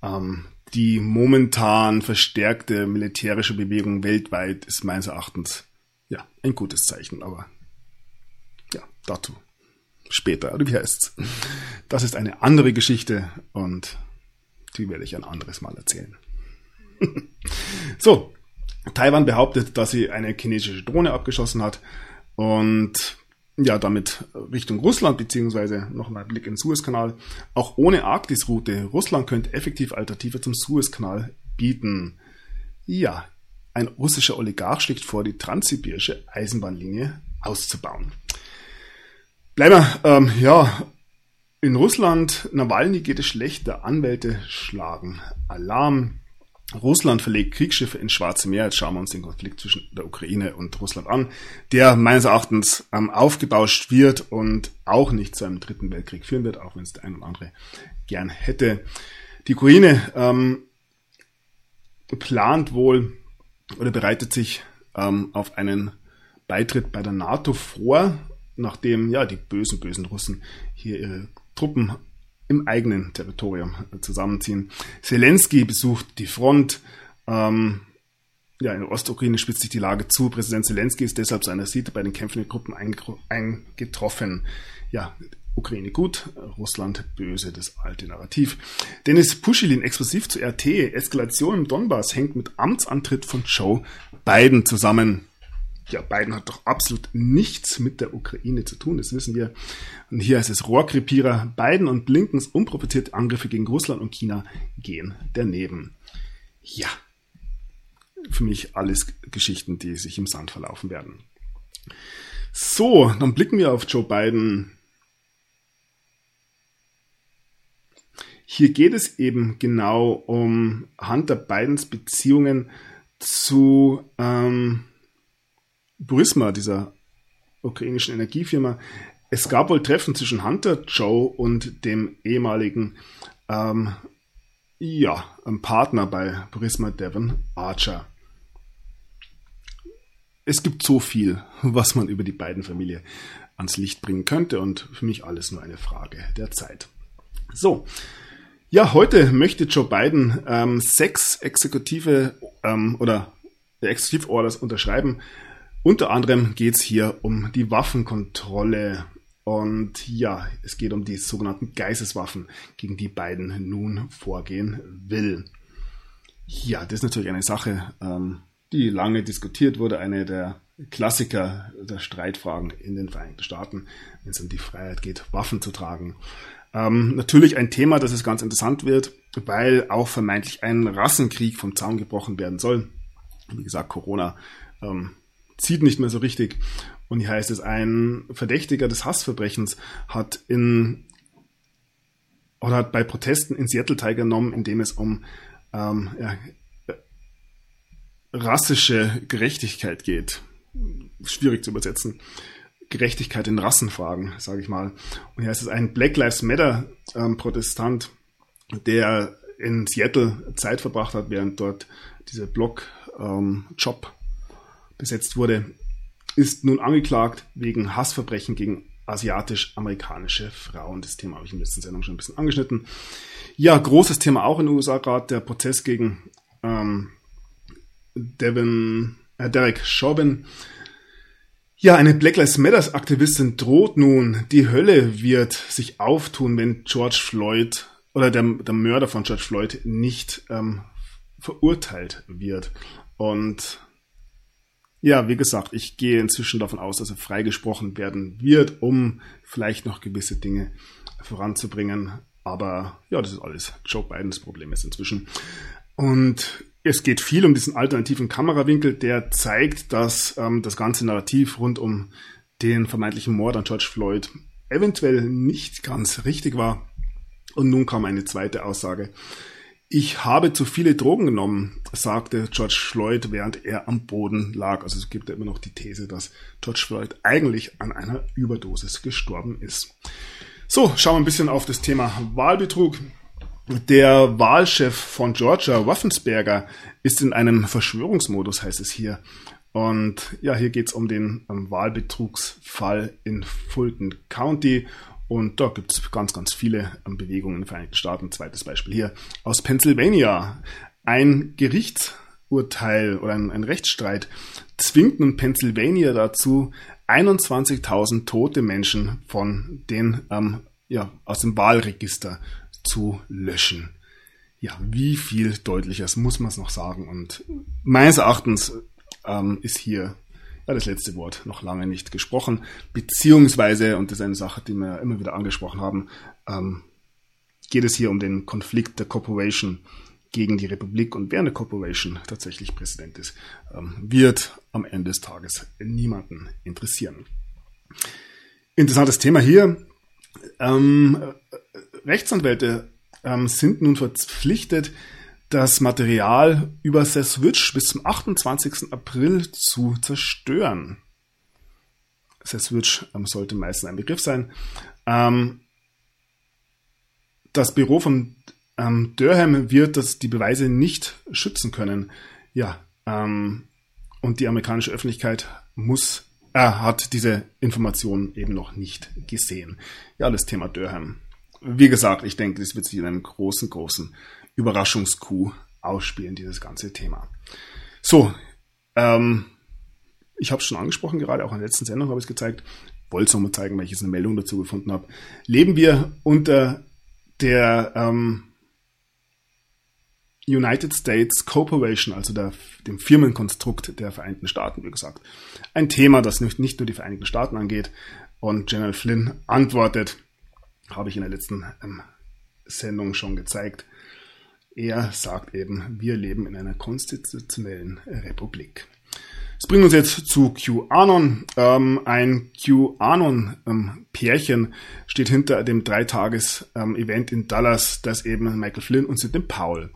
Ähm, die momentan verstärkte militärische Bewegung weltweit ist meines Erachtens ja ein gutes Zeichen, aber ja, dazu später, oder wie heißt's? Das ist eine andere Geschichte und die werde ich ein anderes Mal erzählen. so, Taiwan behauptet, dass sie eine chinesische Drohne abgeschossen hat und ja, damit Richtung Russland, beziehungsweise noch mal Blick in den Suezkanal. Auch ohne Arktisroute, Russland könnte effektiv Alternative zum Suezkanal bieten. Ja, ein russischer Oligarch schlägt vor, die transsibirische Eisenbahnlinie auszubauen. Bleiben wir, ähm, ja, in Russland, Nawalny geht es schlechter, Anwälte schlagen Alarm. Russland verlegt Kriegsschiffe ins Schwarze Meer. Jetzt schauen wir uns den Konflikt zwischen der Ukraine und Russland an, der meines Erachtens ähm, aufgebauscht wird und auch nicht zu einem dritten Weltkrieg führen wird, auch wenn es der ein oder andere gern hätte. Die Ukraine ähm, plant wohl oder bereitet sich ähm, auf einen Beitritt bei der NATO vor nachdem ja die bösen, bösen Russen hier ihre Truppen im eigenen Territorium zusammenziehen. Zelensky besucht die Front. Ähm, ja, in der Ostukraine spitzt sich die Lage zu. Präsident Zelensky ist deshalb seiner Siete bei den kämpfenden Gruppen eingetroffen. Ja, Ukraine gut, Russland böse, das alte Narrativ. Dennis Puschilin explosiv zu RT. Eskalation im Donbass hängt mit Amtsantritt von Joe Biden zusammen ja, Biden hat doch absolut nichts mit der Ukraine zu tun, das wissen wir. Und hier heißt es Rohrkrepierer, Biden und Blinkens unprovozierte Angriffe gegen Russland und China gehen daneben. Ja, für mich alles Geschichten, die sich im Sand verlaufen werden. So, dann blicken wir auf Joe Biden. Hier geht es eben genau um Hunter Bidens Beziehungen zu ähm, Burisma, dieser ukrainischen Energiefirma. Es gab wohl Treffen zwischen Hunter Joe und dem ehemaligen ähm, ja, Partner bei Burisma Devon Archer. Es gibt so viel, was man über die beiden Familien ans Licht bringen könnte und für mich alles nur eine Frage der Zeit. So, ja, heute möchte Joe Biden ähm, sechs exekutive ähm, oder Executive unterschreiben. Unter anderem geht es hier um die Waffenkontrolle. Und ja, es geht um die sogenannten Geisteswaffen, gegen die Biden nun vorgehen will. Ja, das ist natürlich eine Sache, ähm, die lange diskutiert wurde, eine der Klassiker der Streitfragen in den Vereinigten Staaten, wenn es um die Freiheit geht, Waffen zu tragen. Ähm, natürlich ein Thema, das es ganz interessant wird, weil auch vermeintlich ein Rassenkrieg vom Zaun gebrochen werden soll. Wie gesagt, Corona ähm, zieht nicht mehr so richtig. Und hier heißt es, ein Verdächtiger des Hassverbrechens hat in oder hat bei Protesten in Seattle teilgenommen, indem es um ähm, ja, rassische Gerechtigkeit geht. Schwierig zu übersetzen. Gerechtigkeit in Rassenfragen, sage ich mal. Und hier ist es ein Black Lives Matter ähm, Protestant, der in Seattle Zeit verbracht hat, während dort dieser Block-Job ähm, besetzt wurde, ist nun angeklagt wegen Hassverbrechen gegen asiatisch-amerikanische Frauen. Das Thema habe ich in der letzten Sendung schon ein bisschen angeschnitten. Ja, großes Thema auch in den USA gerade, der Protest gegen ähm, Devin, äh, Derek Chauvin. Ja, eine Black Lives Matters Aktivistin droht nun, die Hölle wird sich auftun, wenn George Floyd oder der, der Mörder von George Floyd nicht ähm, verurteilt wird. Und ja, wie gesagt, ich gehe inzwischen davon aus, dass er freigesprochen werden wird, um vielleicht noch gewisse Dinge voranzubringen. Aber ja, das ist alles Joe Bidens Problem ist inzwischen. Und es geht viel um diesen alternativen Kamerawinkel, der zeigt, dass ähm, das ganze Narrativ rund um den vermeintlichen Mord an George Floyd eventuell nicht ganz richtig war. Und nun kam eine zweite Aussage. Ich habe zu viele Drogen genommen, sagte George Floyd, während er am Boden lag. Also es gibt ja immer noch die These, dass George Floyd eigentlich an einer Überdosis gestorben ist. So, schauen wir ein bisschen auf das Thema Wahlbetrug. Der Wahlchef von Georgia, Waffensberger, ist in einem Verschwörungsmodus, heißt es hier. Und ja, hier geht es um den Wahlbetrugsfall in Fulton County. Und da gibt es ganz, ganz viele ähm, Bewegungen in den Vereinigten Staaten. Zweites Beispiel hier aus Pennsylvania. Ein Gerichtsurteil oder ein, ein Rechtsstreit zwingt nun Pennsylvania dazu, 21.000 tote Menschen von den ähm, ja, aus dem Wahlregister zu löschen. Ja, wie viel deutlicher muss man es noch sagen? Und meines Erachtens ähm, ist hier ja, das letzte Wort noch lange nicht gesprochen, beziehungsweise, und das ist eine Sache, die wir immer wieder angesprochen haben, ähm, geht es hier um den Konflikt der Corporation gegen die Republik und wer eine Corporation tatsächlich Präsident ist, ähm, wird am Ende des Tages niemanden interessieren. Interessantes Thema hier. Ähm, Rechtsanwälte ähm, sind nun verpflichtet, das Material über The Switch bis zum 28. April zu zerstören. The Switch ähm, sollte meistens ein Begriff sein. Ähm, das Büro von ähm, Durham wird das, die Beweise nicht schützen können. Ja, ähm, und die amerikanische Öffentlichkeit muss, äh, hat diese Informationen eben noch nicht gesehen. Ja, das Thema Durham wie gesagt, ich denke, das wird sich in einem großen, großen Überraschungskuh ausspielen, dieses ganze Thema. So, ähm, ich habe es schon angesprochen, gerade auch in der letzten Sendung habe ich es gezeigt. Wollte es nochmal zeigen, weil ich jetzt eine Meldung dazu gefunden habe. Leben wir unter der ähm, United States Corporation, also der, dem Firmenkonstrukt der Vereinigten Staaten, wie gesagt. Ein Thema, das nicht, nicht nur die Vereinigten Staaten angeht. Und General Flynn antwortet, habe ich in der letzten ähm, Sendung schon gezeigt. Er sagt eben, wir leben in einer konstitutionellen Republik. Das bringt uns jetzt zu QAnon. Ähm, ein QAnon-Pärchen ähm, steht hinter dem Dreitages-Event ähm, in Dallas, das eben Michael Flynn und Sidney Powell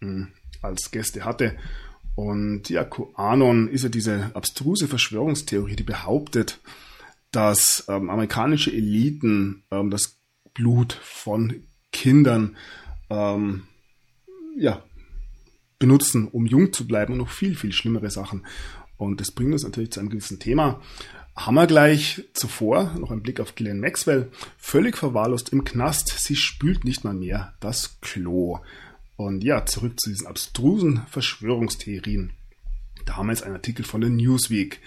ähm, als Gäste hatte. Und ja, QAnon ist ja diese abstruse Verschwörungstheorie, die behauptet, dass ähm, amerikanische Eliten das Blut von Kindern ähm, ja, benutzen, um jung zu bleiben und noch viel, viel schlimmere Sachen. Und das bringt uns natürlich zu einem gewissen Thema. Haben wir gleich zuvor noch einen Blick auf Glenn Maxwell. Völlig verwahrlost im Knast. Sie spült nicht mal mehr das Klo. Und ja, zurück zu diesen abstrusen Verschwörungstheorien. Da haben wir jetzt einen Artikel von der Newsweek.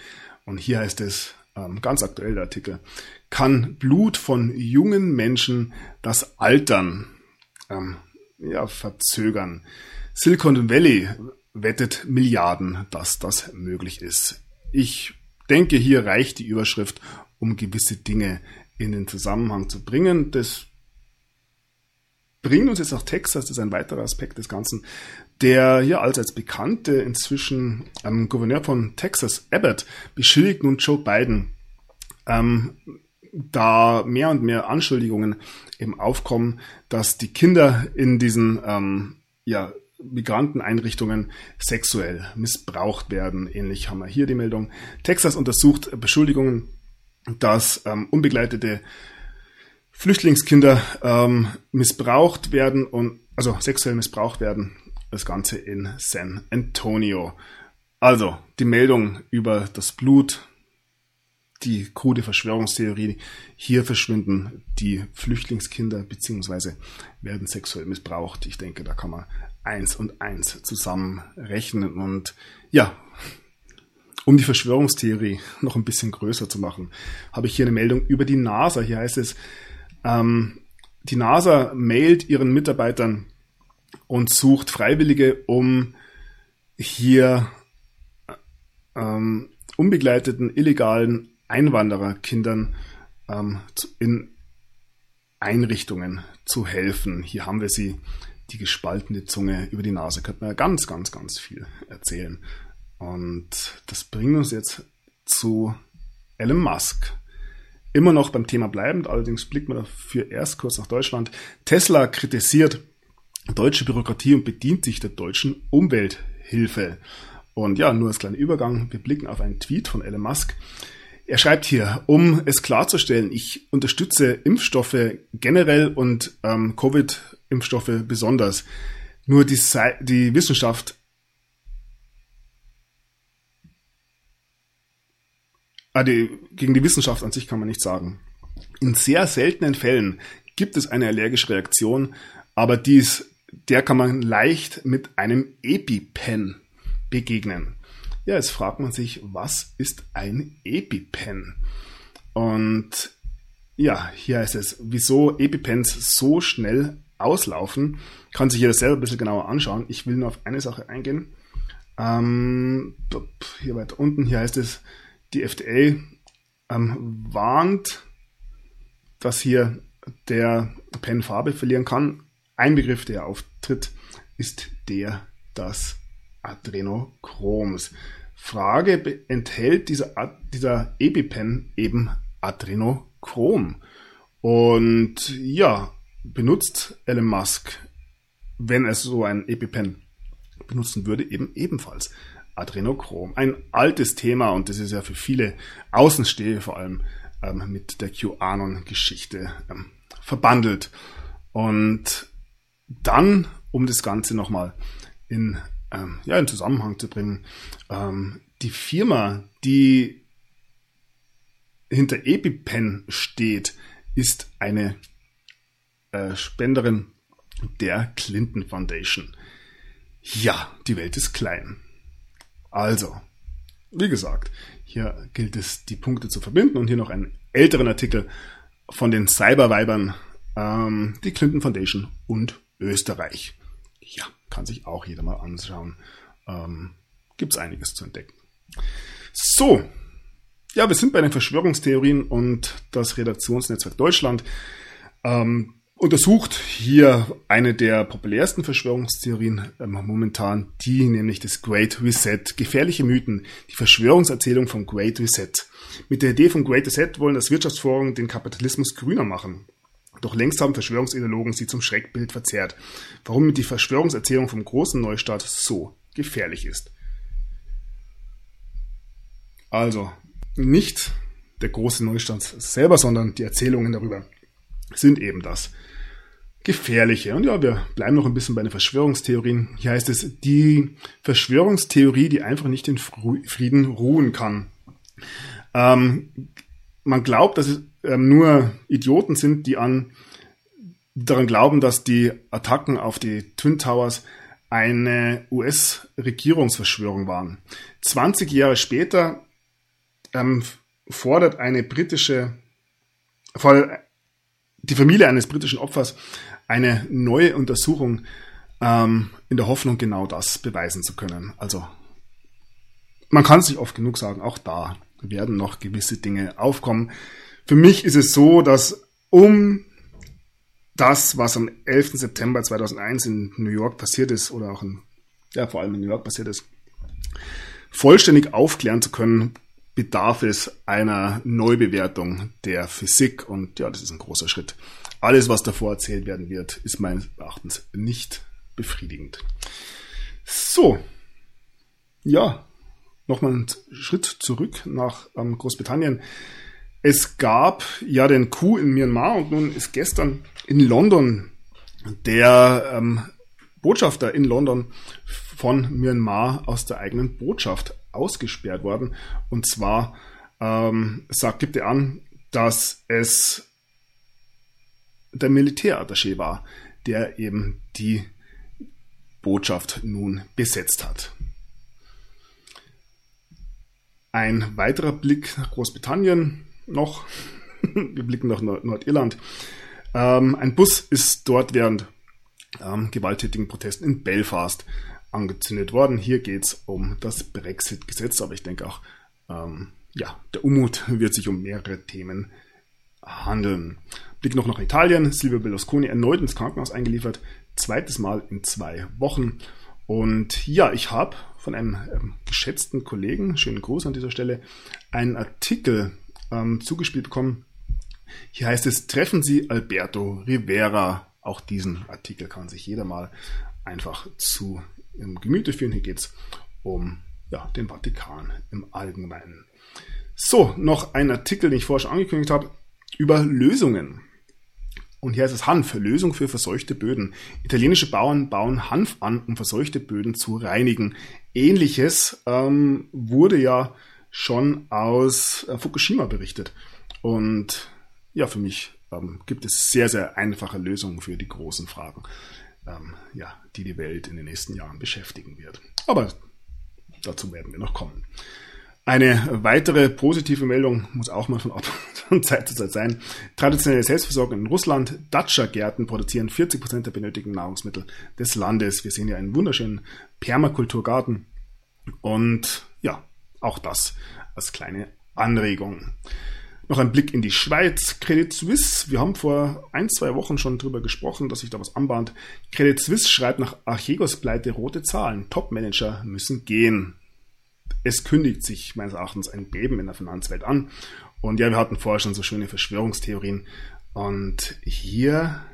Und hier heißt es, ähm, ganz aktuell der Artikel, kann Blut von jungen Menschen das Altern ähm, ja, verzögern. Silicon Valley wettet Milliarden, dass das möglich ist. Ich denke, hier reicht die Überschrift, um gewisse Dinge in den Zusammenhang zu bringen. Das bringt uns jetzt nach Texas, das ist ein weiterer Aspekt des Ganzen, der hier als bekannte inzwischen ähm, Gouverneur von Texas, Abbott, beschuldigt nun Joe Biden, ähm, da mehr und mehr Anschuldigungen eben aufkommen, dass die Kinder in diesen ähm, ja, Migranteneinrichtungen sexuell missbraucht werden. Ähnlich haben wir hier die Meldung. Texas untersucht Beschuldigungen, dass ähm, unbegleitete Flüchtlingskinder ähm, missbraucht werden und also sexuell missbraucht werden. Das Ganze in San Antonio. Also die Meldung über das Blut, die krude Verschwörungstheorie. Hier verschwinden die Flüchtlingskinder beziehungsweise werden sexuell missbraucht. Ich denke, da kann man eins und eins zusammenrechnen und ja, um die Verschwörungstheorie noch ein bisschen größer zu machen, habe ich hier eine Meldung über die NASA. Hier heißt es, ähm, die NASA mailt ihren Mitarbeitern und sucht Freiwillige, um hier ähm, unbegleiteten illegalen Einwandererkindern ähm, in Einrichtungen zu helfen. Hier haben wir sie die gespaltene Zunge über die Nase. Könnte man ja ganz, ganz, ganz viel erzählen. Und das bringt uns jetzt zu Elon Musk. Immer noch beim Thema bleibend, allerdings blickt man dafür erst kurz nach Deutschland. Tesla kritisiert deutsche Bürokratie und bedient sich der deutschen Umwelthilfe. Und ja, nur als kleiner Übergang, wir blicken auf einen Tweet von Elon Musk. Er schreibt hier, um es klarzustellen, ich unterstütze Impfstoffe generell und ähm, Covid Impfstoffe besonders. Nur die, die Wissenschaft ah, die, gegen die Wissenschaft an sich kann man nicht sagen. In sehr seltenen Fällen gibt es eine allergische Reaktion, aber dies, der kann man leicht mit einem EpiPen begegnen. Ja, jetzt fragt man sich, was ist ein EpiPen? Und ja, hier heißt es, wieso EpiPens so schnell auslaufen. Kann sich jeder selber ein bisschen genauer anschauen. Ich will nur auf eine Sache eingehen. Ähm, hier weiter unten, hier heißt es, die FDA ähm, warnt, dass hier der Pen Farbe verlieren kann. Ein Begriff, der auftritt, ist der des Adrenochroms. Frage, enthält dieser, dieser EpiPen eben Adrenochrom? Und ja, benutzt Elon Musk, wenn er so ein EpiPen benutzen würde, eben ebenfalls Adrenochrom. Ein altes Thema und das ist ja für viele Außenstehe vor allem ähm, mit der QAnon-Geschichte ähm, verbandelt. Und dann, um das Ganze nochmal in, ähm, ja, in Zusammenhang zu bringen, ähm, die Firma, die hinter EpiPen steht, ist eine äh, Spenderin der Clinton Foundation. Ja, die Welt ist klein. Also, wie gesagt, hier gilt es, die Punkte zu verbinden und hier noch einen älteren Artikel von den Cyberweibern, ähm, die Clinton Foundation und Österreich. Ja, kann sich auch jeder mal anschauen. Ähm, Gibt es einiges zu entdecken. So, ja, wir sind bei den Verschwörungstheorien und das Redaktionsnetzwerk Deutschland. Ähm, untersucht hier eine der populärsten Verschwörungstheorien äh, momentan, die nämlich des Great Reset. Gefährliche Mythen, die Verschwörungserzählung vom Great Reset. Mit der Idee vom Great Reset wollen das Wirtschaftsforum den Kapitalismus grüner machen. Doch längst haben Verschwörungsideologen sie zum Schreckbild verzerrt. Warum die Verschwörungserzählung vom großen Neustart so gefährlich ist. Also nicht der große Neustand selber, sondern die Erzählungen darüber sind eben das Gefährliche. Und ja, wir bleiben noch ein bisschen bei den Verschwörungstheorien. Hier heißt es, die Verschwörungstheorie, die einfach nicht in Frieden ruhen kann. Ähm, man glaubt, dass es ähm, nur Idioten sind, die an daran glauben, dass die Attacken auf die Twin Towers eine US-Regierungsverschwörung waren. 20 Jahre später ähm, fordert eine britische, die Familie eines britischen Opfers eine neue Untersuchung ähm, in der Hoffnung, genau das beweisen zu können. Also man kann es nicht oft genug sagen, auch da werden noch gewisse Dinge aufkommen. Für mich ist es so, dass um das, was am 11. September 2001 in New York passiert ist, oder auch in, ja, vor allem in New York passiert ist, vollständig aufklären zu können, bedarf es einer Neubewertung der Physik und ja, das ist ein großer Schritt. Alles, was davor erzählt werden wird, ist meines Erachtens nicht befriedigend. So, ja, nochmal einen Schritt zurück nach ähm, Großbritannien. Es gab ja den Coup in Myanmar und nun ist gestern in London der ähm, Botschafter in London von Myanmar aus der eigenen Botschaft ausgesperrt worden. Und zwar ähm, sagt, gibt er an, dass es der Militärattaché war, der eben die Botschaft nun besetzt hat. Ein weiterer Blick nach Großbritannien noch. Wir blicken nach Nordirland. Ähm, ein Bus ist dort während ähm, gewalttätigen Protesten in Belfast angezündet worden. Hier geht es um das Brexit-Gesetz, aber ich denke auch, ähm, ja, der Unmut wird sich um mehrere Themen handeln. Blick noch nach Italien. Silvio Berlusconi erneut ins Krankenhaus eingeliefert. Zweites Mal in zwei Wochen. Und ja, ich habe von einem ähm, geschätzten Kollegen, schönen Gruß an dieser Stelle, einen Artikel ähm, zugespielt bekommen. Hier heißt es, treffen Sie Alberto Rivera. Auch diesen Artikel kann sich jeder mal einfach zu im Gemüte führen. Hier geht es um ja, den Vatikan im Allgemeinen. So, noch ein Artikel, den ich vorher schon angekündigt habe, über Lösungen. Und hier ist es Hanf, Lösung für verseuchte Böden. Italienische Bauern bauen Hanf an, um verseuchte Böden zu reinigen. Ähnliches ähm, wurde ja schon aus äh, Fukushima berichtet. Und ja, für mich ähm, gibt es sehr, sehr einfache Lösungen für die großen Fragen, ähm, ja, die die Welt in den nächsten Jahren beschäftigen wird. Aber dazu werden wir noch kommen. Eine weitere positive Meldung muss auch mal von, Zeit zu Zeit sein. Traditionelle Selbstversorgung in Russland. Datscha-Gärten produzieren 40 Prozent der benötigten Nahrungsmittel des Landes. Wir sehen hier einen wunderschönen Permakulturgarten. Und ja, auch das als kleine Anregung. Noch ein Blick in die Schweiz. Credit Suisse. Wir haben vor ein, zwei Wochen schon drüber gesprochen, dass sich da was anbahnt. Credit Suisse schreibt nach Archegos Pleite rote Zahlen. Top-Manager müssen gehen es kündigt sich meines Erachtens ein Beben in der Finanzwelt an. Und ja, wir hatten vorher schon so schöne Verschwörungstheorien. Und hier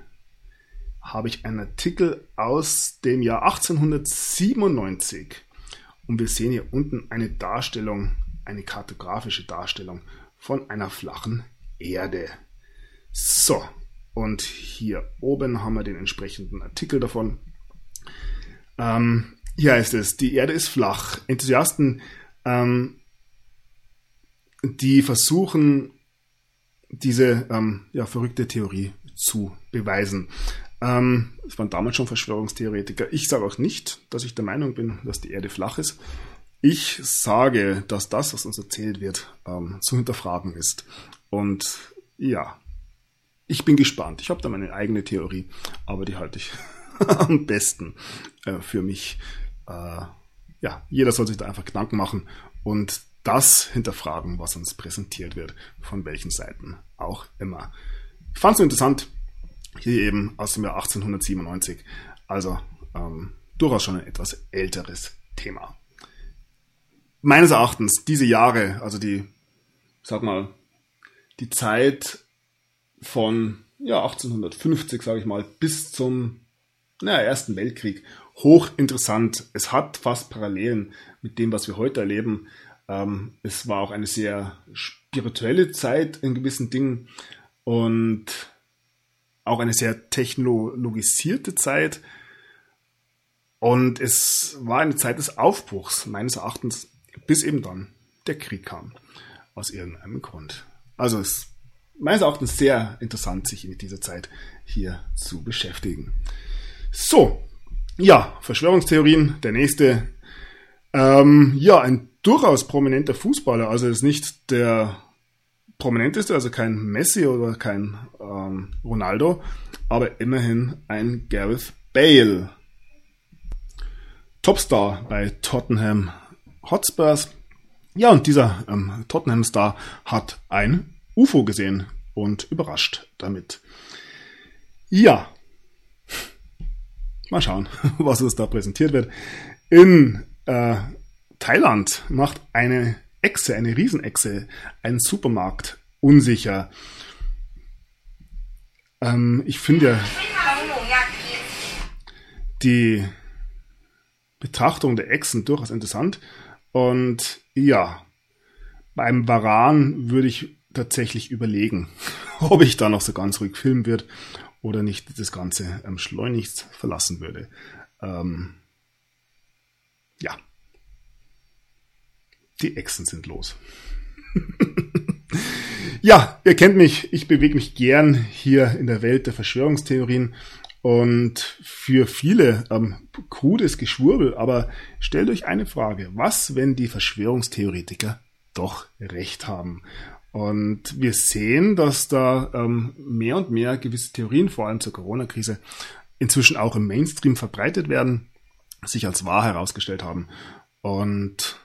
habe ich einen Artikel aus dem Jahr 1897. Und wir sehen hier unten eine Darstellung, eine kartografische Darstellung von einer flachen Erde. So, und hier oben haben wir den entsprechenden Artikel davon. Ähm, hier heißt es, die Erde ist flach. Enthusiasten, ähm, die versuchen, diese ähm, ja, verrückte Theorie zu beweisen. Ähm, es waren damals schon Verschwörungstheoretiker. Ich sage auch nicht, dass ich der Meinung bin, dass die Erde flach ist. Ich sage, dass das, was uns erzählt wird, ähm, zu hinterfragen ist. Und ja, ich bin gespannt. Ich habe da meine eigene Theorie, aber die halte ich am besten äh, für mich ja, jeder soll sich da einfach Gedanken machen und das hinterfragen, was uns präsentiert wird, von welchen Seiten auch immer. Ich fand es interessant, hier eben aus dem Jahr 1897, also ähm, durchaus schon ein etwas älteres Thema. Meines Erachtens, diese Jahre, also die, sag mal, die Zeit von ja, 1850, sage ich mal, bis zum naja, Ersten Weltkrieg hochinteressant. Es hat fast Parallelen mit dem, was wir heute erleben. Ähm, es war auch eine sehr spirituelle Zeit in gewissen Dingen und auch eine sehr technologisierte Zeit. Und es war eine Zeit des Aufbruchs, meines Erachtens, bis eben dann der Krieg kam. Aus irgendeinem Grund. Also es ist meines Erachtens sehr interessant, sich mit dieser Zeit hier zu beschäftigen. So, ja, Verschwörungstheorien, der nächste. Ähm, ja, ein durchaus prominenter Fußballer, also ist nicht der prominenteste, also kein Messi oder kein ähm, Ronaldo, aber immerhin ein Gareth Bale. Topstar bei Tottenham Hotspurs. Ja, und dieser ähm, Tottenham-Star hat ein UFO gesehen und überrascht damit. Ja, mal schauen, was uns da präsentiert wird. In äh, Thailand macht eine Echse, eine Riesenechse, einen Supermarkt unsicher. Ähm, ich finde die Betrachtung der Echsen durchaus interessant. Und ja, beim Varan würde ich tatsächlich überlegen, ob ich da noch so ganz ruhig filmen wird oder nicht das Ganze ähm, schleunigst verlassen würde. Ähm, ja. Die Echsen sind los. ja, ihr kennt mich. Ich bewege mich gern hier in der Welt der Verschwörungstheorien. Und für viele ähm, krudes Geschwurbel, aber stellt euch eine Frage. Was, wenn die Verschwörungstheoretiker doch recht haben? Und wir sehen, dass da ähm, mehr und mehr gewisse Theorien, vor allem zur Corona-Krise, inzwischen auch im Mainstream verbreitet werden, sich als wahr herausgestellt haben. Und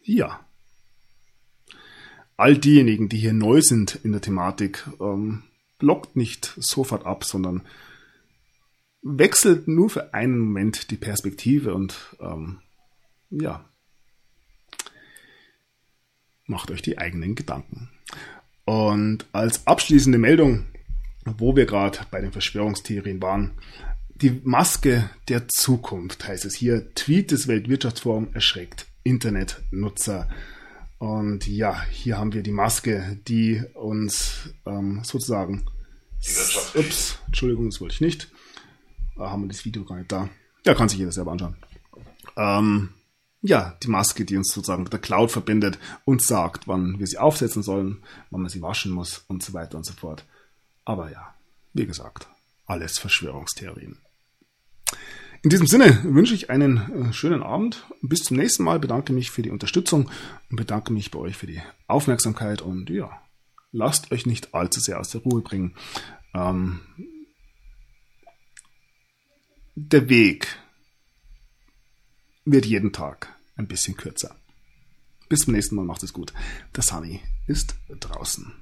ja, all diejenigen, die hier neu sind in der Thematik, ähm, blockt nicht sofort ab, sondern wechselt nur für einen Moment die Perspektive und ähm, ja, macht euch die eigenen Gedanken. Und als abschließende Meldung, wo wir gerade bei den Verschwörungstheorien waren, die Maske der Zukunft heißt es hier. Tweet des Weltwirtschaftsforum erschreckt Internetnutzer. Und ja, hier haben wir die Maske, die uns ähm, sozusagen. Ups, Entschuldigung, das wollte ich nicht. Da haben wir das Video gar nicht da. Ja, kann sich jeder selber anschauen. Ähm, ja, die Maske, die uns sozusagen mit der Cloud verbindet und sagt, wann wir sie aufsetzen sollen, wann man sie waschen muss und so weiter und so fort. Aber ja, wie gesagt, alles Verschwörungstheorien. In diesem Sinne wünsche ich einen äh, schönen Abend. Bis zum nächsten Mal. Bedanke mich für die Unterstützung und bedanke mich bei euch für die Aufmerksamkeit und ja, lasst euch nicht allzu sehr aus der Ruhe bringen. Ähm, der Weg wird jeden Tag ein bisschen kürzer. Bis zum nächsten Mal, macht es gut. Der Sunny ist draußen.